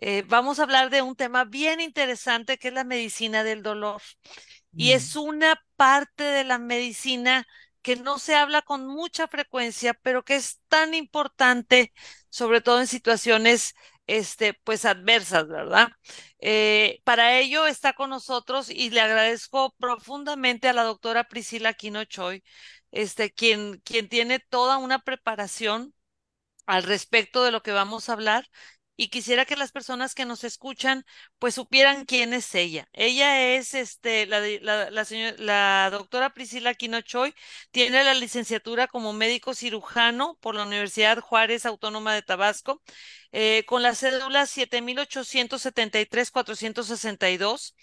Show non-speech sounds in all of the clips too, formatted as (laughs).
Eh, vamos a hablar de un tema bien interesante que es la medicina del dolor. Y Mm, es una parte de la medicina que no se habla con mucha frecuencia, pero que es tan importante, sobre todo en situaciones, este, pues adversas, ¿verdad? Eh, para ello está con nosotros y le agradezco profundamente a la doctora Priscila Aquino Choi, este, quien, quien tiene toda una preparación al respecto de lo que vamos a hablar y quisiera que las personas que nos escuchan pues supieran quién es ella. Ella es este la la, la doctora Priscila Aquino Choi, tiene la licenciatura como médico cirujano por la Universidad Juárez Autónoma de Tabasco eh, con la cédula 7873-462.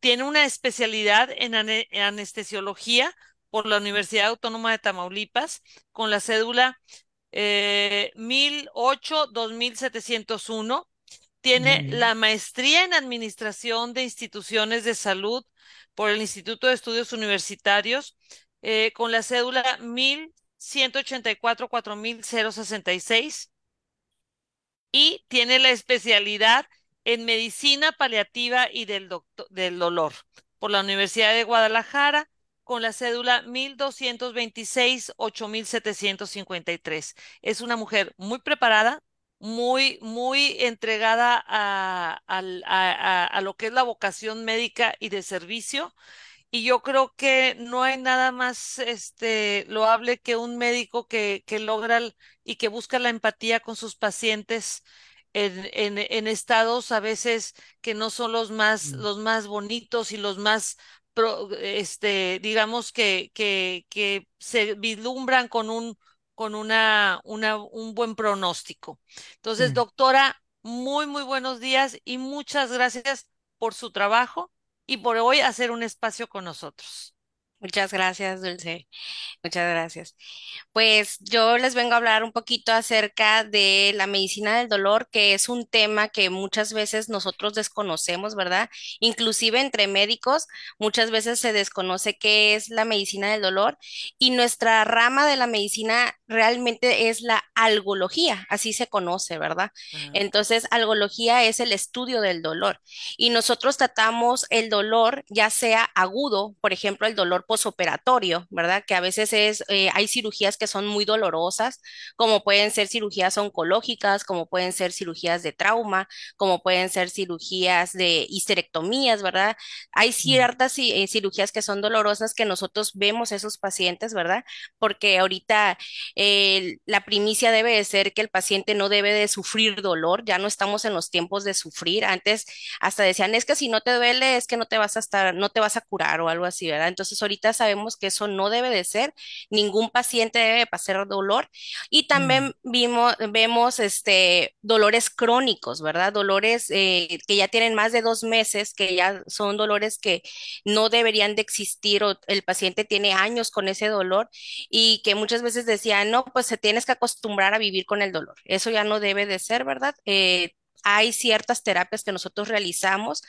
Tiene una especialidad en ane- anestesiología por la Universidad Autónoma de Tamaulipas con la cédula eh, 1008-2701. muy Tiene la maestría en Administración de Instituciones de Salud por el Instituto de Estudios Universitarios eh, con la cédula 1184-4066 y tiene la especialidad en Medicina Paliativa y del, del Dolor por la Universidad de Guadalajara con la cédula 1226-8753. Es una mujer muy preparada, muy, muy entregada a, al- a- a- a lo que es la vocación médica y de servicio. Y yo creo que no hay nada más este, loable que un médico que, que logra y que busca la empatía con sus pacientes en, en, en estados a veces que no son los más, Mm, los más bonitos y los más, pro- este, digamos que, que, que se vislumbran con un, con una, una, un buen pronóstico. Entonces, Sí. doctora, muy, muy buenos días y muchas gracias por su trabajo y por hoy hacer un espacio con nosotros. Muchas gracias, Dulce. Muchas gracias. Pues yo les vengo a hablar un poquito acerca de la medicina del dolor, que es un tema que muchas veces nosotros desconocemos, ¿verdad? Inclusive entre médicos, muchas veces se desconoce qué es la medicina del dolor y nuestra rama de la medicina realmente es la algología, así se conoce, ¿verdad? Entonces, algología es el estudio del dolor y nosotros tratamos el dolor, ya sea agudo, por ejemplo, el dolor posoperatorio, ¿verdad? Que a veces es, eh, hay cirugías que son muy dolorosas, como pueden ser cirugías oncológicas, como pueden ser cirugías de trauma, como pueden ser cirugías de histerectomías, ¿verdad? Hay ciertas ci- eh, cirugías que son dolorosas que nosotros vemos esos pacientes, ¿verdad? Porque ahorita eh, la primicia debe de ser que el paciente no debe de sufrir dolor, ya no estamos en los tiempos de sufrir. Antes hasta decían, es que si no te duele, es que no te vas a estar, no te vas a curar o algo así, ¿verdad? Entonces ahorita sabemos que eso no debe de ser, ningún paciente debe pasar dolor y mm, también vimos, vemos este, dolores crónicos, ¿verdad? Dolores eh, que ya tienen más de dos meses, que ya son dolores que no deberían de existir o el paciente tiene años con ese dolor y que muchas veces decían, no, pues se tienes que acostumbrar a vivir con el dolor. Eso ya no debe de ser, ¿verdad? Eh, hay ciertas terapias que nosotros realizamos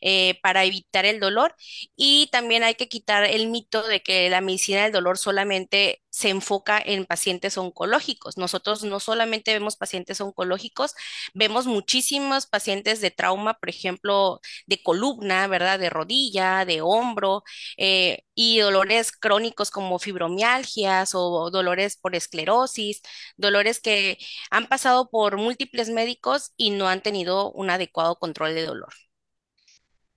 eh, para evitar el dolor y también hay que quitar el mito de que la medicina del dolor solamente se enfoca en pacientes oncológicos. Nosotros no solamente vemos pacientes oncológicos, vemos muchísimos pacientes de trauma, por ejemplo, de columna, ¿verdad? De rodilla, de hombro, eh, y dolores crónicos como fibromialgias o dolores por esclerosis, dolores que han pasado por múltiples médicos y no han tenido un adecuado control de dolor.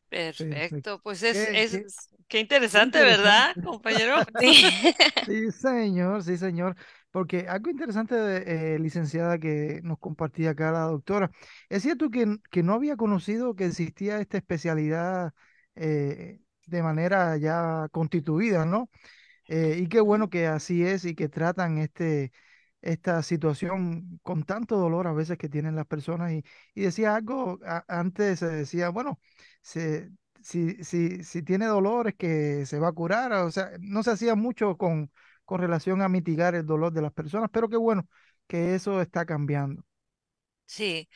perfecto. Pues es, qué interesante. ¿verdad, compañero? (laughs) Sí. (laughs) Sí, señor, sí, señor. Porque algo interesante, eh, licenciada, que nos compartía acá la doctora, es cierto que, que no había conocido que existía esta especialidad eh, de manera ya constituida, ¿no? Eh, y qué bueno que así es y que tratan este, esta situación con tanto dolor a veces que tienen las personas. Y, y decía algo, a- antes se decía, bueno, se, si, si, si tiene dolor es que se va a curar. O sea, no se hacía mucho con, con relación a mitigar el dolor de las personas, pero qué bueno que eso está cambiando. Sí,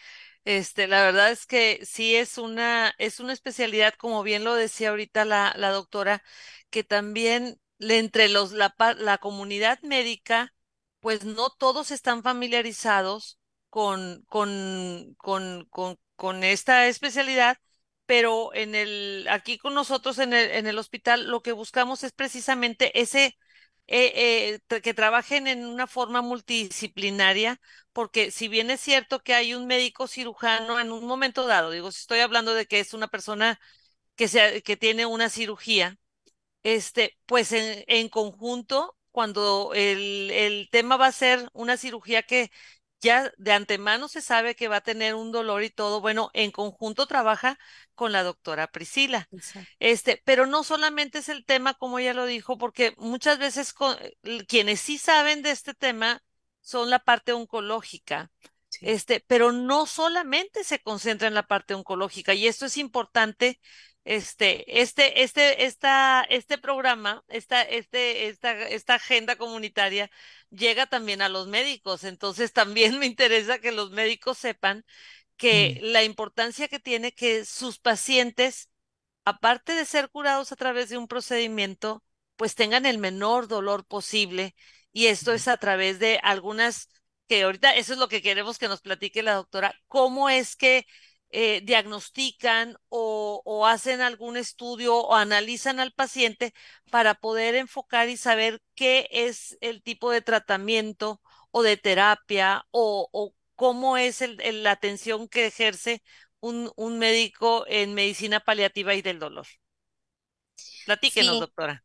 este, la verdad es que sí es una, es una especialidad, como bien lo decía ahorita la, la doctora, que también entre los, la, la comunidad médica, pues no todos están familiarizados con, con, con, con, con esta especialidad, pero en el, aquí con nosotros en el, en el hospital lo que buscamos es precisamente ese, eh, eh, que trabajen en una forma multidisciplinaria, porque si bien es cierto que hay un médico cirujano en un momento dado, digo, si estoy hablando de que es una persona que, sea, que tiene una cirugía, este, pues en, en conjunto, cuando el, el tema va a ser una cirugía que ya de antemano se sabe que va a tener un dolor y todo, bueno, en conjunto trabaja con la doctora Priscila. Exacto. Este, pero no solamente es el tema, como ella lo dijo, porque muchas veces con- quienes sí saben de este tema son la parte oncológica. Sí. Este, pero no solamente se concentra en la parte oncológica, y esto es importante. Este, este, este, esta, este programa, esta, este, esta, esta agenda comunitaria llega también a los médicos. Entonces, también (laughs) me interesa que los médicos sepan que Mm, la importancia que tiene que sus pacientes aparte de ser curados a través de un procedimiento, pues tengan el menor dolor posible. Y esto mm, es a través de algunas, que ahorita eso es lo que queremos que nos platique la doctora, cómo es que eh, diagnostican o, o hacen algún estudio o analizan al paciente para poder enfocar y saber qué es el tipo de tratamiento o de terapia o, o cómo es el- el- la atención que ejerce un, un médico en medicina paliativa y del dolor. Platíquenos, Sí, doctora.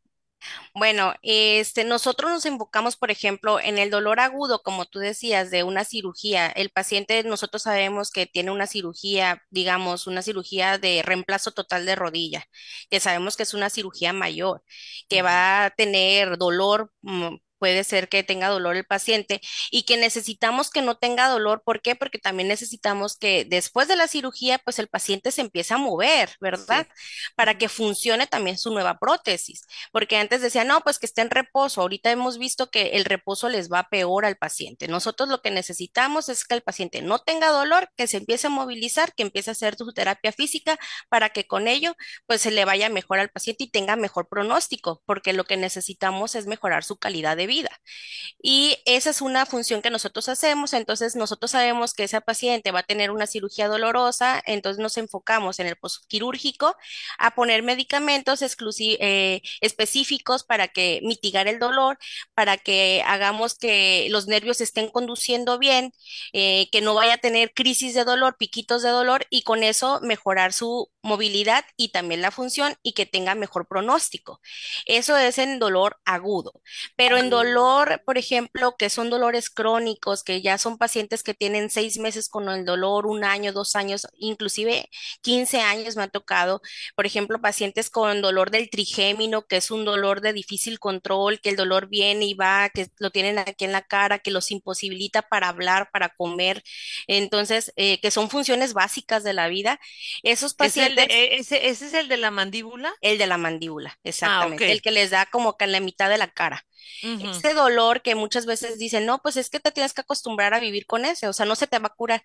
Bueno, este, nosotros nos enfocamos, por ejemplo, en el dolor agudo, como tú decías, de una cirugía. El paciente, nosotros sabemos que tiene una cirugía, digamos, una cirugía de reemplazo total de rodilla, que sabemos que es una cirugía mayor, que va a tener dolor. Puede ser que tenga dolor el paciente y que necesitamos que no tenga dolor. ¿Por qué? Porque también necesitamos que después de la cirugía, pues el paciente se empiece a mover, ¿verdad? Sí. Para que funcione también su nueva prótesis porque antes decían, no, pues que esté en reposo. Ahorita hemos visto que el reposo les va peor al paciente. Nosotros lo que necesitamos es que el paciente no tenga dolor, que se empiece a movilizar, que empiece a hacer su terapia física para que con ello pues se le vaya mejor al paciente y tenga mejor pronóstico, porque lo que necesitamos es mejorar su calidad de vida. Y esa es una función que nosotros hacemos, entonces nosotros sabemos que esa paciente va a tener una cirugía dolorosa, entonces nos enfocamos en el postquirúrgico a poner medicamentos eh, específicos para que mitigar el dolor, para que hagamos que los nervios estén conduciendo bien, eh, que no vaya a tener crisis de dolor, piquitos de dolor y con eso mejorar su movilidad y también la función y que tenga mejor pronóstico. Eso es en dolor agudo. Pero en dolor, por ejemplo, que son dolores crónicos, que ya son pacientes que tienen seis meses con el dolor, un año, dos años, inclusive 15 años me ha tocado, por ejemplo, pacientes con dolor del trigémino, que es un dolor de difícil control, que el dolor viene y va, que lo tienen aquí en la cara, que los imposibilita para hablar, para comer, entonces, eh, que son funciones básicas de la vida. Esos ¿Es el de, pacientes e- ese, ese es el de la mandíbula? el de la mandíbula, Ah, exactamente, el que les da como que en la mitad de la cara. Ujú. Ese dolor que muchas veces dicen, no, pues es que te tienes que acostumbrar a vivir con ese, o sea, no se te va a curar.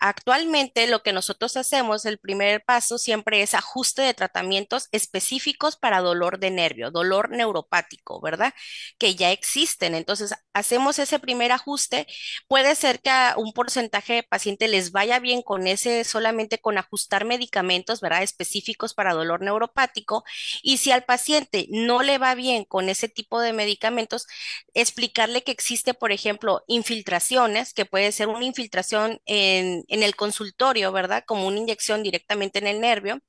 Actualmente lo que nosotros hacemos, el primer paso siempre es ajuste de tratamientos específicos para dolor de nervio, dolor neuropático, ¿verdad? Que ya existen. Entonces, hacemos ese primer ajuste. Puede ser que a un porcentaje de pacientes les vaya bien con ese, solamente con ajustar medicamentos, ¿verdad? Específicos para dolor neuropático. Y si al paciente no le va bien con ese tipo de medicamentos, explicarle que existe, por ejemplo, infiltraciones, que puede ser una infiltración en, en el consultorio, ¿verdad? Como una inyección directamente en el nervio,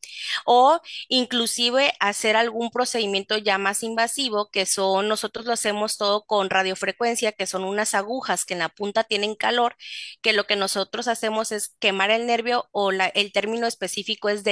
o inclusive hacer algún procedimiento ya más invasivo, que son, nosotros lo hacemos todo con radiofrecuencia, que son unas agujas que en la punta tienen calor, que lo que nosotros hacemos es quemar el nervio o la- el término específico es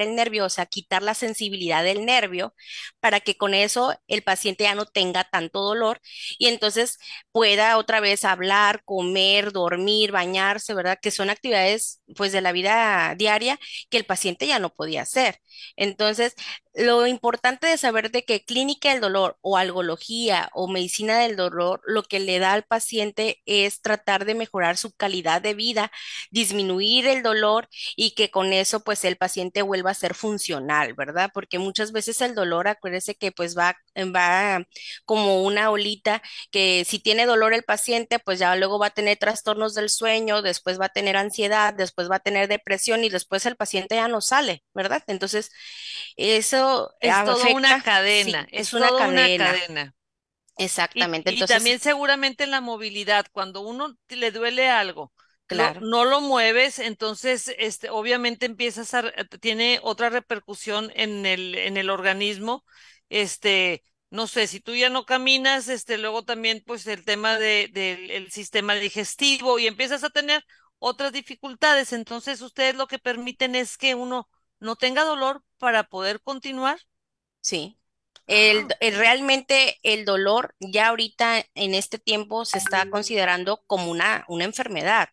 el nervio, o sea, quitar la sensibilidad del nervio para que con eso el paciente ya no tenga tanto dolor y entonces pueda otra vez hablar, comer, dormir, bañarse, ¿verdad? Que son actividades pues de la vida diaria que el paciente ya no podía hacer. Entonces, lo importante de saber de que clínica del dolor o algología o medicina del dolor lo que le da al paciente es tratar de mejorar su calidad de vida, disminuir el dolor y que con eso pues el paciente vuelva a ser funcional, ¿verdad? Porque muchas veces el dolor, acuérdese que pues va, va como una olita que si tiene dolor el paciente pues ya luego va a tener trastornos del sueño, después va a tener ansiedad, después va a tener depresión y después el paciente ya no sale, ¿verdad? Entonces, eso Es toda una sí, cadena, es es una toda una cadena, cadena. Y, exactamente. y también seguramente en la movilidad, cuando uno le duele algo, no, claro, no lo mueves, entonces este, obviamente empiezas a, re- tiene otra repercusión en el, en el organismo. Este, no sé, si tú ya no caminas, este, luego también pues el tema de, del el sistema digestivo y empiezas a tener otras dificultades. Entonces ustedes lo que permiten es que uno no tenga dolor para poder continuar. sí. El, Ah, el- realmente el dolor ya ahorita en este tiempo se está considerando como una, una enfermedad,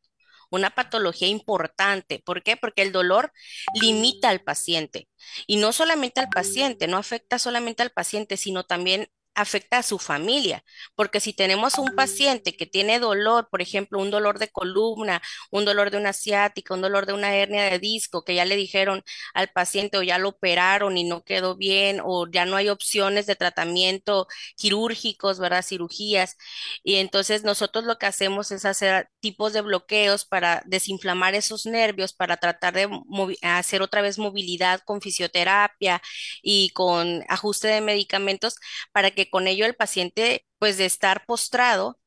una patología importante. ¿Por qué? Porque el dolor limita al paciente y no solamente al paciente, no afecta solamente al paciente, sino también afecta a su familia, porque si tenemos un paciente que tiene dolor, por ejemplo, un dolor de columna, un dolor de una ciática, un dolor de una hernia de disco, que ya le dijeron al paciente o ya lo operaron y no quedó bien o ya no hay opciones de tratamiento quirúrgicos, ¿verdad? Cirugías. Y entonces nosotros lo que hacemos es hacer tipos de bloqueos para desinflamar esos nervios, para tratar de hacer otra vez movilidad con fisioterapia y con ajuste de medicamentos para que con ello el paciente, pues de estar postrado,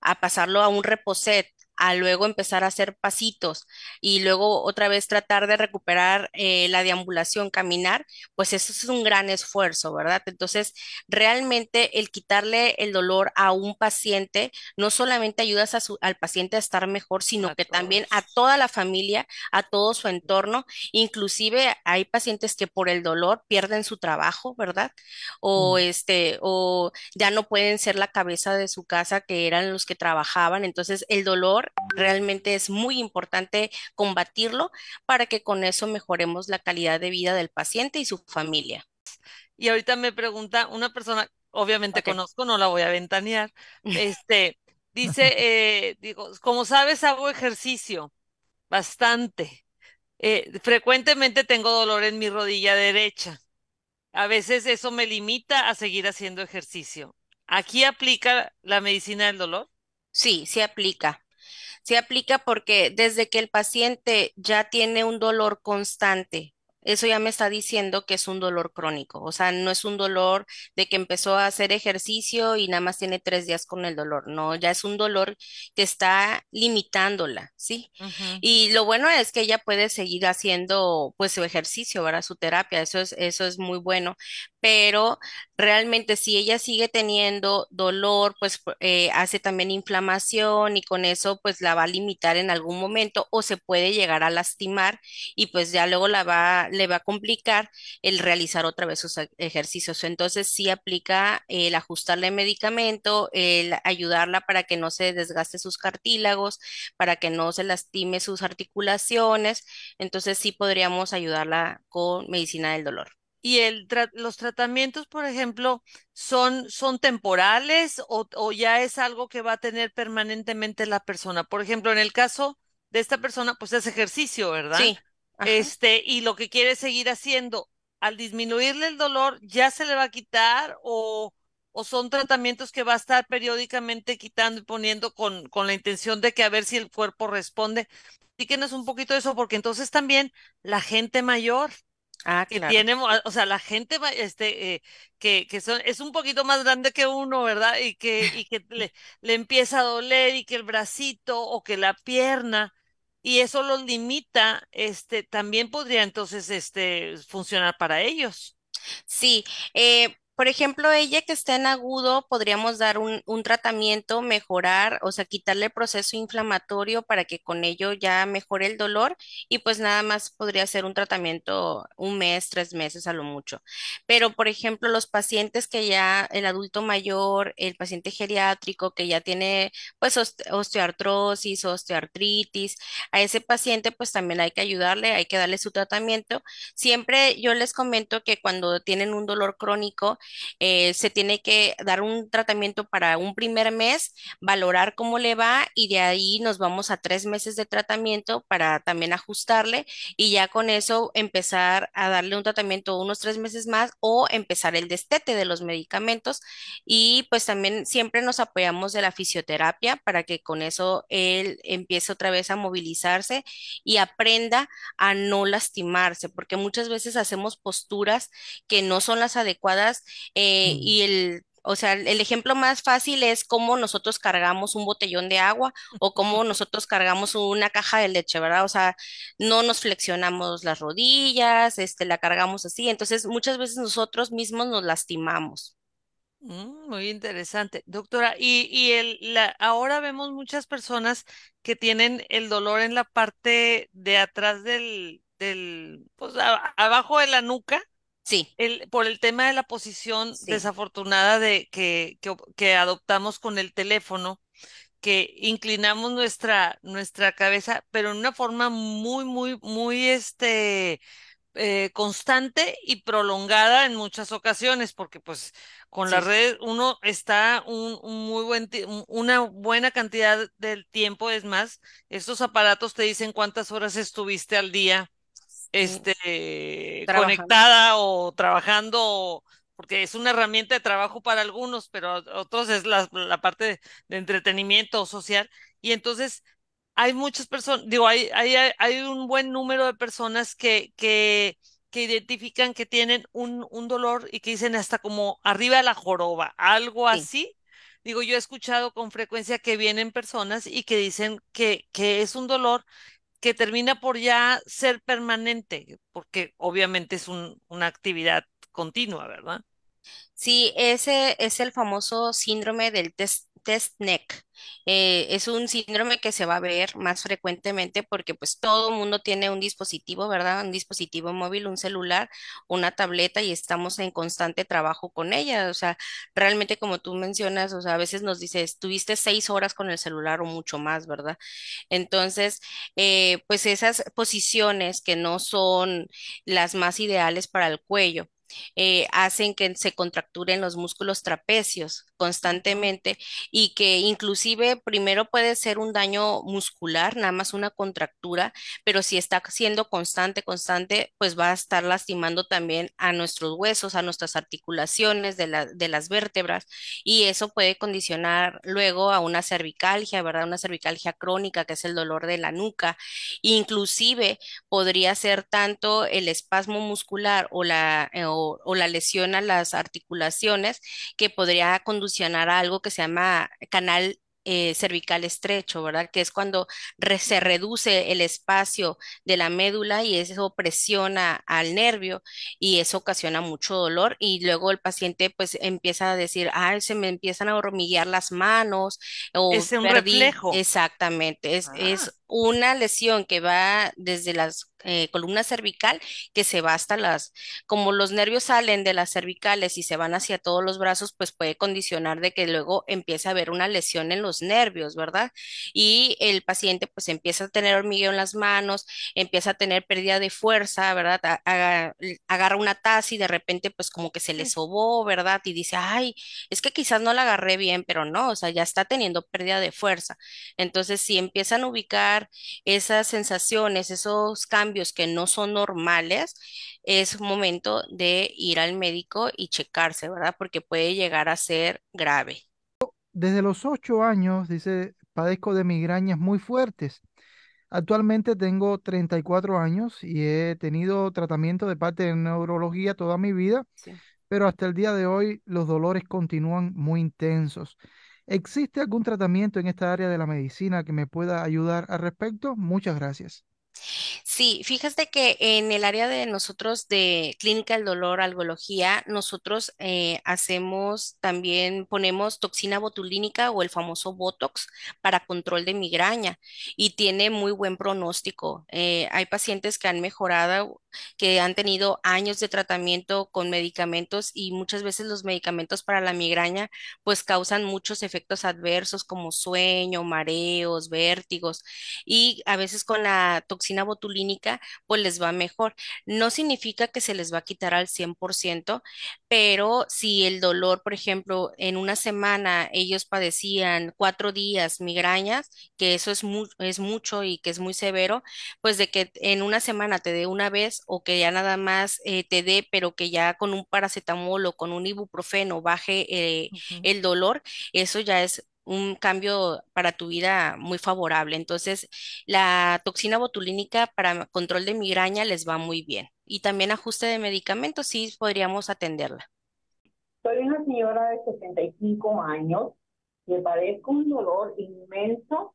a pasarlo a un reposet, a luego empezar a hacer pasitos y luego otra vez tratar de recuperar eh, la deambulación, caminar, pues eso es un gran esfuerzo, ¿verdad? Entonces, realmente el quitarle el dolor a un paciente no solamente ayudas a su- al paciente a estar mejor, sino a que también a toda la familia, a todo su entorno, inclusive hay pacientes que por el dolor pierden su trabajo, ¿verdad? O Mm. este, o ya no pueden ser la cabeza de su casa, que eran los que trabajaban. Entonces, el dolor realmente es muy importante combatirlo para que con eso mejoremos la calidad de vida del paciente y su familia. Y ahorita me pregunta una persona, obviamente conozco, no la voy a ventanear, (laughs) este, dice, eh, digo, como sabes, hago ejercicio bastante. Eh, frecuentemente tengo dolor en mi rodilla derecha. A veces eso me limita a seguir haciendo ejercicio. ¿Aquí aplica la medicina del dolor? Sí, sí aplica. Se aplica porque desde que el paciente ya tiene un dolor constante, eso ya me está diciendo que es un dolor crónico, o sea, no es un dolor de que empezó a hacer ejercicio y nada más tiene tres días con el dolor, no, ya es un dolor que está limitándola, ¿sí? Y lo bueno es que ella puede seguir haciendo pues su ejercicio, ¿verdad? Su terapia, eso es, eso es muy bueno, pero realmente si ella sigue teniendo dolor, pues pu- eh, hace también inflamación y con eso pues la va a limitar en algún momento o se puede llegar a lastimar y pues ya luego la va, le va a complicar el realizar otra vez sus ejercicios. Entonces sí aplica el ajustarle medicamento, el ayudarla para que no se desgaste sus cartílagos, para que no se lastime sus articulaciones. Entonces sí podríamos ayudarla con medicina del dolor. Y el tra- los tratamientos, por ejemplo, son, son temporales o, o ya es algo que va a tener permanentemente la persona. Por ejemplo, en el caso de esta persona, pues es ejercicio, ¿verdad? Sí, ajá. Este, y lo que quiere seguir haciendo, al disminuirle el dolor, ¿ya se le va a quitar o, o son tratamientos que va a estar periódicamente quitando y poniendo con, con la intención de que a ver si el cuerpo responde? Díganos un poquito eso, porque entonces también la gente mayor Ah, que claro. tiene, mo- o sea, la gente este, eh, que, que son, es un poquito más grande que uno, ¿verdad? Y que, y que le, le empieza a doler y que el bracito o que la pierna, y eso los limita, este, también podría entonces, este, funcionar para ellos. Sí, eh, Por ejemplo, ella que está en agudo, podríamos dar un, tratamiento, mejorar, o sea, quitarle el proceso inflamatorio para que con ello ya mejore el dolor y pues nada más podría ser un tratamiento un mes, tres meses a lo mucho. Pero, por ejemplo, los pacientes que ya, el adulto mayor, el paciente geriátrico que ya tiene pues oste- osteoartrosis, osteoartritis, a ese paciente pues también hay que ayudarle, hay que darle su tratamiento. Siempre yo les comento que cuando tienen un dolor crónico, eh, se tiene que dar un tratamiento para un primer mes, valorar cómo le va y de ahí nos vamos a tres meses de tratamiento para también ajustarle y ya con eso empezar a darle un tratamiento unos tres meses más o empezar el destete de los medicamentos. Y pues también siempre nos apoyamos de la fisioterapia para que con eso él empiece otra vez a movilizarse y aprenda a no lastimarse, porque muchas veces hacemos posturas que no son las adecuadas eh, Mm. y el, o sea, el ejemplo más fácil es cómo nosotros cargamos un botellón de agua o cómo (laughs) nosotros cargamos una caja de leche, ¿verdad? O sea, no nos flexionamos las rodillas, este, la cargamos así. Entonces, muchas veces nosotros mismos nos lastimamos. Mm, muy interesante, doctora. Y, y el, la, ahora vemos muchas personas que tienen el dolor en la parte de atrás del, del, pues a- abajo de la nuca, Sí, el, por el tema de la posición sí, desafortunada de que, que, op- que adoptamos con el teléfono, que inclinamos nuestra, nuestra cabeza, pero en una forma muy, muy, muy, este eh, constante y prolongada en muchas ocasiones, porque pues con las sí, redes uno está un, un muy buen una buena cantidad del tiempo, es más, estos aparatos te dicen cuántas horas estuviste al día, este, trabajando. conectada o trabajando, porque es una herramienta de trabajo para algunos, pero otros es la, la parte de, entretenimiento social, y entonces hay muchas personas, digo, hay, hay, un buen número de personas que, que, que identifican que tienen un, un dolor y que dicen hasta como arriba de la joroba, algo Sí. así. Digo, yo he escuchado con frecuencia que vienen personas y que dicen que, que es un dolor que termina por ya ser permanente, porque obviamente es un, una actividad continua, ¿verdad? Sí, ese es el famoso síndrome del test, test neck. Eh, es un síndrome que se va a ver más frecuentemente porque pues todo el mundo tiene un dispositivo, ¿verdad? Un dispositivo móvil, un celular, una tableta y estamos en constante trabajo con ella. O sea, realmente como tú mencionas, o sea, a veces nos dices, tuviste seis horas con el celular o mucho más, ¿verdad? Entonces, eh, pues esas posiciones que no son las más ideales para el cuello eh, hacen que se contracturen los músculos trapecios constantemente y que inclusive primero puede ser un daño muscular, nada más una contractura, pero si está siendo constante, constante, pues va a estar lastimando también a nuestros huesos, a nuestras articulaciones de la- de las vértebras y eso puede condicionar luego a una cervicalgia, ¿verdad? Una cervicalgia crónica, que es el dolor de la nuca. Inclusive podría ser tanto el espasmo muscular o la, eh, o, o la lesión a las articulaciones que podría conduccionar a algo que se llama canal eh, cervical estrecho, ¿verdad? Que es cuando re- se reduce el espacio de la médula y eso presiona al nervio y eso ocasiona mucho dolor y luego el paciente pues empieza a decir, ay, se me empiezan a hormiguear las manos o Es un perdí, reflejo. exactamente, es, Ah, es una lesión que va desde las eh, columna cervical que se va hasta las, como los nervios salen de las cervicales y se van hacia todos los brazos, pues puede condicionar de que luego empiece a haber una lesión en los nervios, ¿verdad? Y el paciente pues empieza a tener hormigueo en las manos, empieza a tener pérdida de fuerza, ¿verdad? Aga- agarra una taza y de repente pues como que se le sobó, ¿verdad? Y dice, ay, es que quizás no la agarré bien, pero no, o sea, ya está teniendo pérdida de fuerza. Entonces, si empiezan a ubicar esas sensaciones, esos cambios que no son normales, es momento de ir al médico y checarse, ¿verdad? Porque puede llegar a ser grave. Desde los ocho años, dice, padezco de migrañas muy fuertes. Actualmente tengo 34 años y he tenido tratamiento de parte de neurología toda mi vida, Sí. pero hasta el día de hoy los dolores continúan muy intensos. ¿Existe algún tratamiento en esta área de la medicina que me pueda ayudar al respecto? Muchas gracias. Sí, fíjate que en el área de nosotros de clínica del dolor, algología, nosotros eh, hacemos también, ponemos toxina botulínica o el famoso Botox para control de migraña y tiene muy buen pronóstico. Eh, hay pacientes que han mejorado, que han tenido años de tratamiento con medicamentos y muchas veces los medicamentos para la migraña pues causan muchos efectos adversos como sueño, mareos, vértigos y a veces con la toxina botulínica pues les va mejor. No significa que se les va a quitar al 100%, pero si el dolor, por ejemplo, en una semana ellos padecían cuatro días migrañas, que eso es, mu- es mucho y que es muy severo, pues de que en una semana te dé una vez o que ya nada más eh, te dé, pero que ya con un paracetamol o con un ibuprofeno baje eh, el dolor, eso ya es un cambio para tu vida muy favorable. Entonces, la toxina botulínica para control de migraña les va muy bien. Y también ajuste de medicamentos, sí podríamos atenderla. Soy una señora de 65 años que padezco un dolor inmenso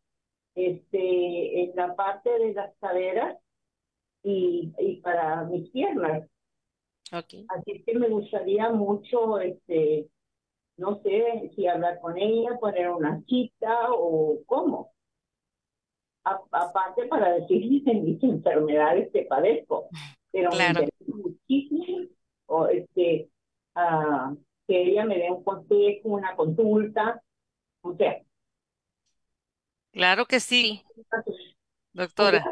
este, en la parte de las caderas y, y para mis piernas. Así que me gustaría mucho, este, no sé si hablar con ella, poner una cita o cómo. A- aparte para decirle de mis enfermedades que padezco, pero me Claro. interesa muchísimo o este, ah, que ella me dé un consejo, una consulta, o sea, Claro que sí, doctora.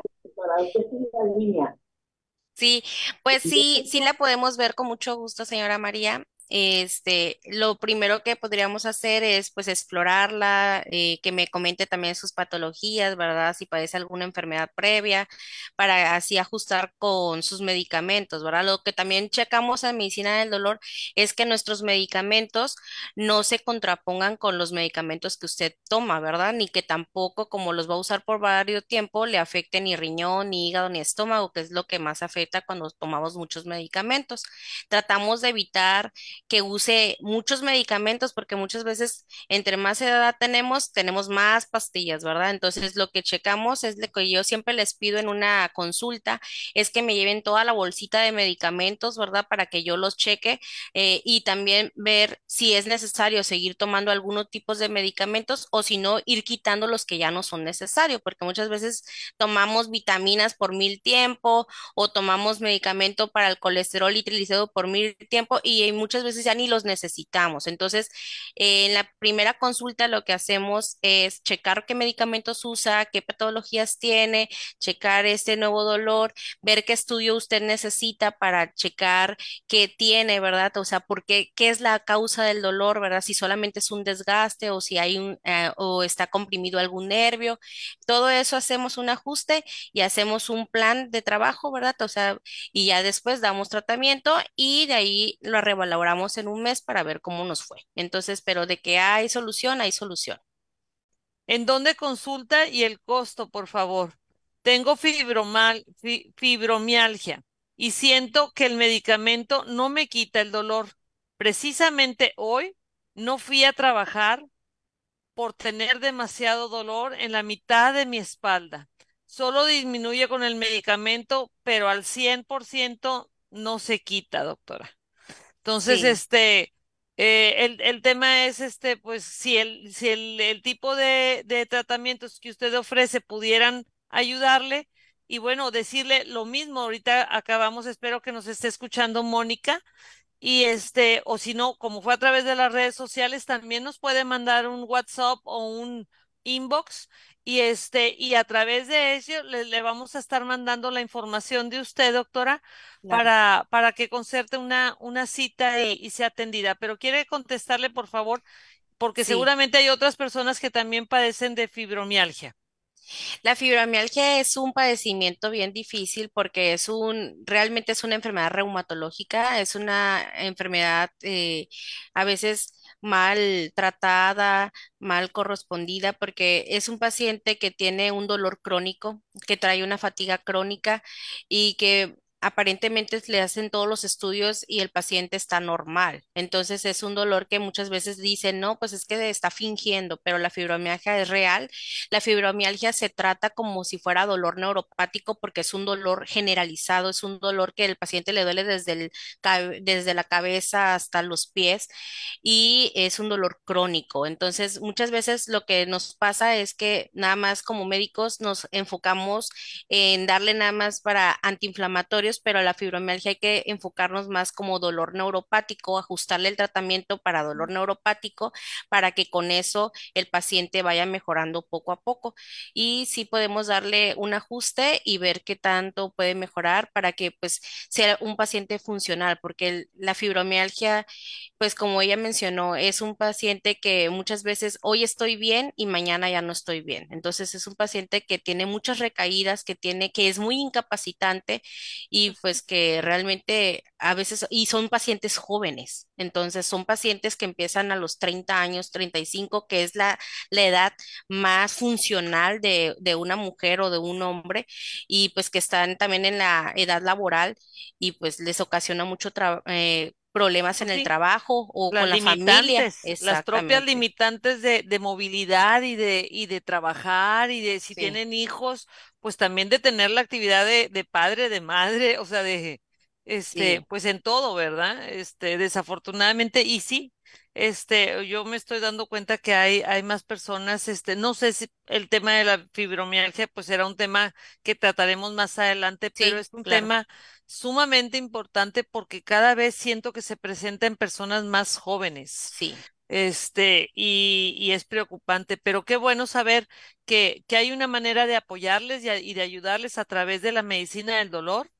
Sí, pues sí, sí la podemos ver con mucho gusto, señora María. Este, lo primero que podríamos hacer es pues explorarla, eh, que me comente también sus patologías, ¿verdad? Si padece alguna enfermedad previa, para así ajustar con sus medicamentos, ¿verdad? Lo que también checamos en medicina del dolor es que nuestros medicamentos no se contrapongan con los medicamentos que usted toma, ¿verdad? Ni que tampoco, como los va a usar por varios tiempo, le afecte ni riñón, ni hígado, ni estómago, que es lo que más afecta cuando tomamos muchos medicamentos. Tratamos de evitar que use muchos medicamentos porque muchas veces entre más edad tenemos, tenemos más pastillas, ¿verdad? Entonces lo que checamos es lo que yo siempre les pido en una consulta, es que me lleven toda la bolsita de medicamentos, ¿verdad? Para que yo los cheque eh, y también ver si es necesario seguir tomando algunos tipos de medicamentos o si no, ir quitando los que ya no son necesarios, porque muchas veces tomamos vitaminas por mil tiempo o tomamos medicamento para el colesterol y triglicéridos por mil tiempo y eh, muchas veces ya ni los necesitamos. Entonces, eh, en la primera consulta lo que hacemos es checar qué medicamentos usa, qué patologías tiene, checar este nuevo dolor, ver qué estudio usted necesita para checar qué tiene, ¿verdad? O sea, por qué, qué es la causa del dolor, ¿verdad? Si solamente es un desgaste o si hay un, eh, o está comprimido algún nervio. Todo eso hacemos un ajuste y hacemos un plan de trabajo, ¿verdad? O sea, y ya después damos tratamiento y de ahí lo revaloramos en un mes para ver cómo nos fue. Entonces, pero de que hay solución, hay solución. ¿En dónde consulta y el costo, por favor? Tengo fibromal- fi- fibromialgia y siento que el medicamento no me quita el dolor. Precisamente hoy no fui a trabajar por tener demasiado dolor en la mitad de mi espalda. Solo disminuye con el medicamento, pero al 100% no se quita, doctora. Entonces, Sí, este, eh, el, el tema es, este, pues, si el, si el, el tipo de, de tratamientos que usted ofrece pudieran ayudarle, y bueno, decirle lo mismo, ahorita acabamos, espero que nos esté escuchando Mónica, y este, o si no, como fue a través de las redes sociales, también nos puede mandar un WhatsApp o un inbox, y este, y a través de ello le, le vamos a estar mandando la información de usted, doctora claro. para, para que concerte una, una cita y, y sea atendida. Pero quiere contestarle, por favor, porque Sí. seguramente hay otras personas que también padecen de fibromialgia. La fibromialgia es un padecimiento bien difícil porque es un, realmente es una enfermedad reumatológica, es una enfermedad eh, a veces mal tratada, mal correspondida, porque es un paciente que tiene un dolor crónico, que trae una fatiga crónica y que aparentemente le hacen todos los estudios y el paciente está normal. Entonces es un dolor que muchas veces dicen, no, pues es que está fingiendo, pero la fibromialgia es real. La fibromialgia se trata como si fuera dolor neuropático porque es un dolor generalizado, es un dolor que el paciente le duele desde el, desde la cabeza hasta los pies y es un dolor crónico. Entonces, muchas veces lo que nos pasa es que nada más como médicos nos enfocamos en darle nada más para antiinflamatorios, pero la fibromialgia hay que enfocarnos más como dolor neuropático, ajustarle el tratamiento para dolor neuropático para que con eso el paciente vaya mejorando poco a poco. Y sí podemos darle un ajuste y ver qué tanto puede mejorar para que pues sea un paciente funcional, porque la fibromialgia, pues como ella mencionó, es un paciente que muchas veces hoy estoy bien y mañana ya no estoy bien. Entonces es un paciente que tiene muchas recaídas, que tiene, que es muy incapacitante y pues que realmente a veces, y son pacientes jóvenes. Entonces son pacientes que empiezan a los 30 años, 35, que es la, la edad más funcional de, de una mujer o de un hombre y pues que están también en la edad laboral y pues les ocasiona mucho. Eh, problemas en el trabajo o las con la familia. las propias limitantes de, de movilidad y de, y de trabajar y de si Sí, tienen hijos, pues también de tener la actividad de, de padre, de madre, o sea, de, este, sí, pues en todo, ¿verdad? Este, desafortunadamente, y sí, este, yo me estoy dando cuenta que hay, hay más personas, este, no sé si el tema de la fibromialgia, pues era un tema que trataremos más adelante, pero es un claro, tema sumamente importante porque cada vez siento que se presenta en personas más jóvenes. sí, Este, y, y es preocupante, pero qué bueno saber que, que hay una manera de apoyarles y, a- y de ayudarles a través de la medicina del dolor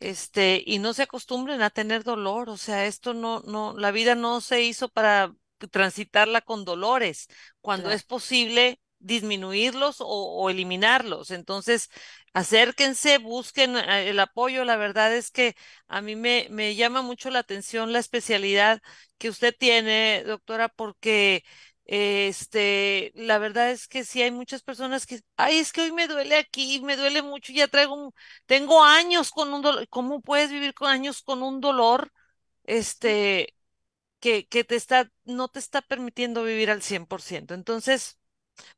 este, y no se acostumbren a tener dolor, o sea, esto no, no, la vida no se hizo para transitarla con dolores, cuando claro. es posible disminuirlos o, o eliminarlos. Entonces, acérquense, busquen eh, el apoyo. La verdad es que a mí me, me llama mucho la atención la especialidad que usted tiene, doctora, porque este, la verdad es que sí hay muchas personas que, ay, es que hoy me duele aquí, me duele mucho, ya traigo un tengo años con un dolor. ¿Cómo puedes vivir con años con un dolor, este, que, que te está, no te está permitiendo vivir al 100%? Entonces,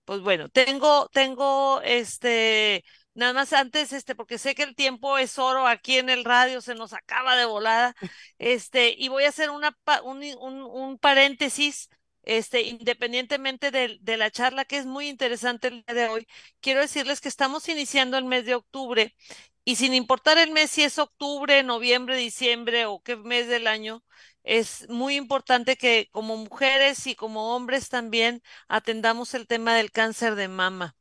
pues bueno, tengo, tengo, este, nada más antes, este, porque sé que el tiempo es oro aquí en el radio, se nos acaba de volada, este, y voy a hacer una, un, un, un paréntesis. Este, independientemente de, la charla que es muy interesante el día de hoy, quiero decirles que estamos iniciando el mes de octubre y sin importar el mes si es octubre, noviembre, diciembre o qué mes del año, es muy importante que como mujeres y como hombres también atendamos el tema del cáncer de mama.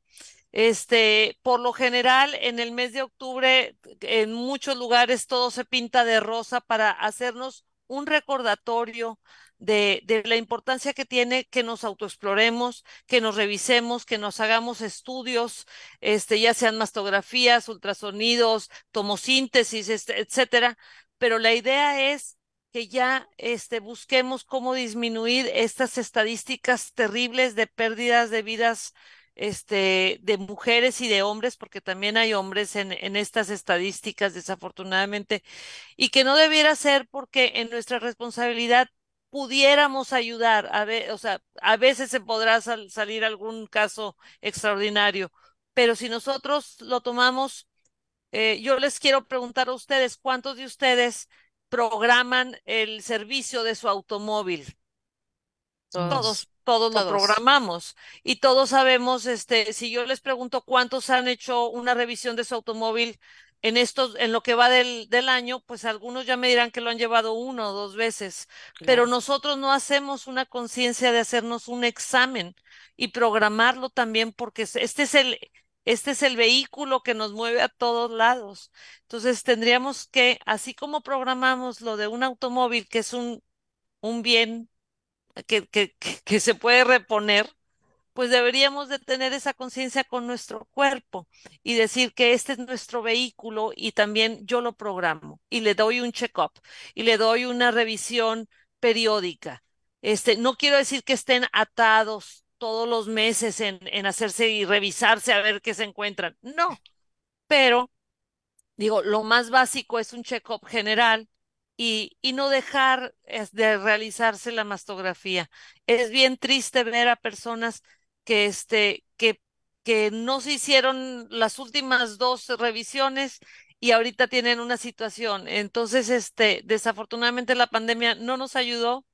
Este, por lo general, en el mes de octubre, en muchos lugares todo se pinta de rosa para hacernos un recordatorio de, la importancia que tiene que nos autoexploremos, que nos revisemos, que nos hagamos estudios, este, ya sean mastografías, ultrasonidos, tomosíntesis, este, etcétera. Pero la idea es que ya este, busquemos cómo disminuir estas estadísticas terribles de pérdidas de vidas este, de mujeres y de hombres, porque también hay hombres en estas estadísticas, desafortunadamente, y que no debiera ser porque en nuestra responsabilidad pudiéramos ayudar, a ver, o sea, a veces se podrá sal- salir algún caso extraordinario, pero si nosotros lo tomamos, eh, yo les quiero preguntar a ustedes, ¿cuántos de ustedes programan el servicio de su automóvil? Todos, Todos, todos lo todos, programamos y todos sabemos, este, si yo les pregunto cuántos han hecho una revisión de su automóvil en estos, en lo que va del, del año, pues algunos ya me dirán que lo han llevado uno o dos veces, pero nosotros no hacemos una conciencia de hacernos un examen y programarlo también porque es- este es el, este es el vehículo que nos mueve a todos lados. Entonces tendríamos que, así como programamos lo de un automóvil, que es un, un bien que, que que se puede reponer, pues deberíamos de tener esa conciencia con nuestro cuerpo y decir que este es nuestro vehículo y también yo lo programo y le doy un check-up y le doy una revisión periódica. Este, no quiero decir que estén atados todos los meses en, en hacerse y revisarse a ver qué se encuentran, no, pero digo, lo más básico es un check-up general y, y no dejar de realizarse la mastografía. Es bien triste ver a personas que, este, que, que no se hicieron las últimas dos revisiones y ahorita tienen una situación. Entonces, este, desafortunadamente la pandemia no nos ayudó.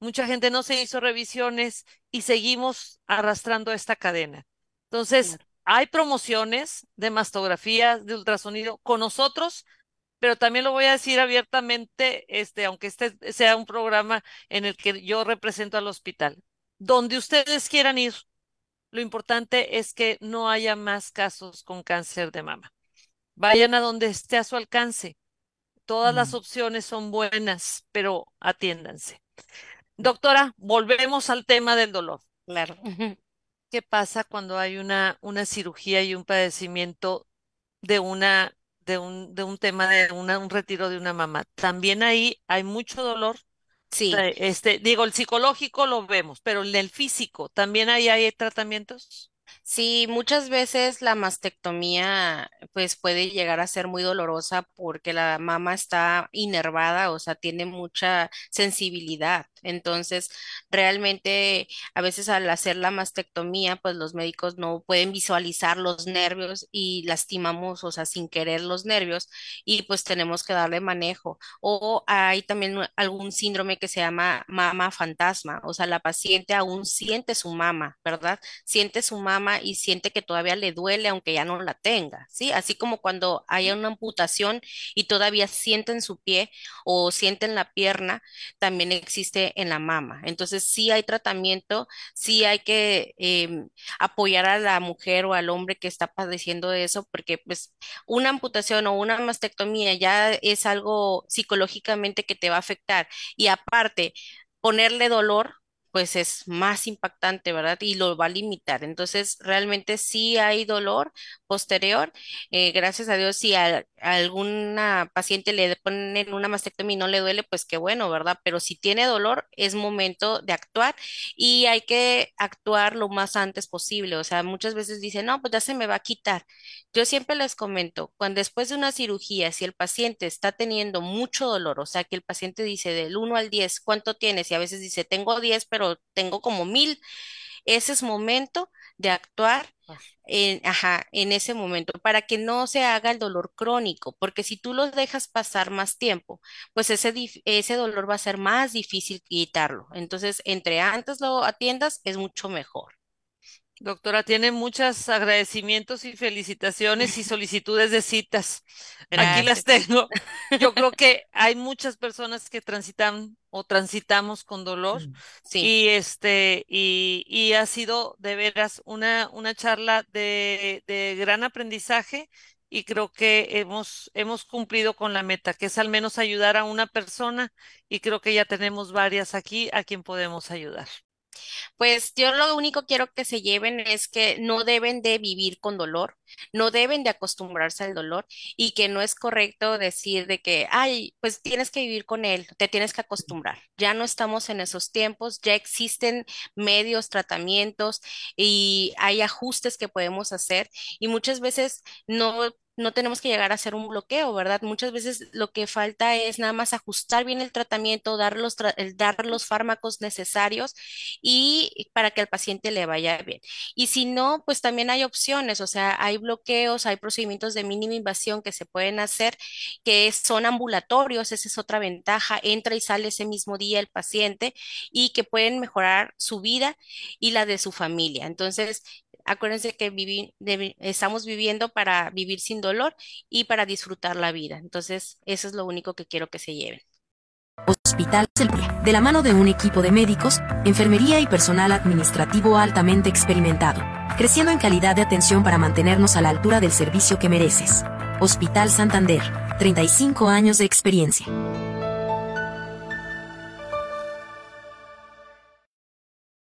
Mucha gente no se hizo revisiones y seguimos arrastrando esta cadena. Entonces, hay promociones de mastografías, de ultrasonido con nosotros, pero también lo voy a decir abiertamente, este, aunque este sea un programa en el que yo represento al hospital. Donde ustedes quieran ir, lo importante es que no haya más casos con cáncer de mama. Vayan a donde esté a su alcance. Todas las Mm. opciones son buenas, pero atiéndanse. Doctora, volvemos al tema del dolor. Claro. ¿Qué pasa cuando hay una, una cirugía y un padecimiento de una, de un, de un tema de una, un retiro de una mamá? También ahí hay mucho dolor. Sí. Eh, Este, digo, el psicológico lo vemos, pero en el físico, ¿también ahí hay tratamientos? Sí, muchas veces la mastectomía pues puede llegar a ser muy dolorosa porque la mama está inervada, o sea, tiene mucha sensibilidad. Entonces, realmente a veces al hacer la mastectomía, pues los médicos no pueden visualizar los nervios y lastimamos, o sea, sin querer los nervios y pues tenemos que darle manejo. O hay también algún síndrome que se llama mama fantasma, o sea, la paciente aún siente su mama, ¿verdad? siente su mama y siente que todavía le duele aunque ya no la tenga, ¿sí? Así como cuando hay una amputación y todavía siente en su pie o siente en la pierna, también existe en la mama. Entonces, sí hay tratamiento, sí hay que em, apoyar a la mujer o al hombre que está padeciendo de eso, porque pues una amputación o una mastectomía ya es algo psicológicamente que te va a afectar y aparte, ponerle dolor pues es más impactante, ¿verdad? Y lo va a limitar. Entonces, realmente sí hay dolor posterior. Eh, gracias a Dios, si a, alguna paciente le ponen una mastectomía y no le duele, pues qué bueno, ¿verdad? Pero si tiene dolor, es momento de actuar y hay que actuar lo más antes posible. O sea, muchas veces dicen, no, pues ya se me va a quitar. Yo siempre les comento, cuando después de una cirugía, si el paciente está teniendo mucho dolor, o sea, que el paciente dice del uno al 10, ¿cuánto tienes? Y a veces dice, tengo 10, pero tengo como mil. Ese es momento de actuar en, ajá, en ese momento para que no se haga el dolor crónico, porque si tú lo dejas pasar más tiempo, pues ese, ese dolor va a ser más difícil quitarlo. Entonces, entre antes lo atiendas, es mucho mejor. Doctora, tiene muchos agradecimientos y felicitaciones y solicitudes de citas. Aquí las tengo. (laughs) Yo creo que hay muchas personas que transitan o transitamos con dolor Mm. Sí. y este y, y ha sido de veras una, una charla de, de gran aprendizaje y creo que hemos, hemos cumplido con la meta, que es al menos ayudar a una persona y creo que ya tenemos varias aquí a quien podemos ayudar. Pues yo lo único quiero que se lleven es que no deben de vivir con dolor, no deben de acostumbrarse al dolor y que no es correcto decir de que, ay, pues tienes que vivir con él, te tienes que acostumbrar. Ya no estamos en esos tiempos, ya existen medios, tratamientos y hay ajustes que podemos hacer y muchas veces no no tenemos que llegar a hacer un bloqueo, ¿verdad? Muchas veces lo que falta es nada más ajustar bien el tratamiento, dar los, dar los fármacos necesarios y para que al paciente le vaya bien. Y si no, pues también hay opciones, o sea, hay bloqueos, hay procedimientos de mínima invasión que se pueden hacer, que son ambulatorios, esa es otra ventaja, entra y sale ese mismo día el paciente y que pueden mejorar su vida y la de su familia. Entonces, acuérdense que vivi- estamos viviendo para vivir sin dolor y para disfrutar la vida. Entonces, eso es lo único que quiero que se lleven. Hospital Selpia, de la mano de un equipo de médicos, enfermería y personal administrativo altamente experimentado, creciendo en calidad de atención para mantenernos a la altura del servicio que mereces. Hospital Santander, 35 años de experiencia.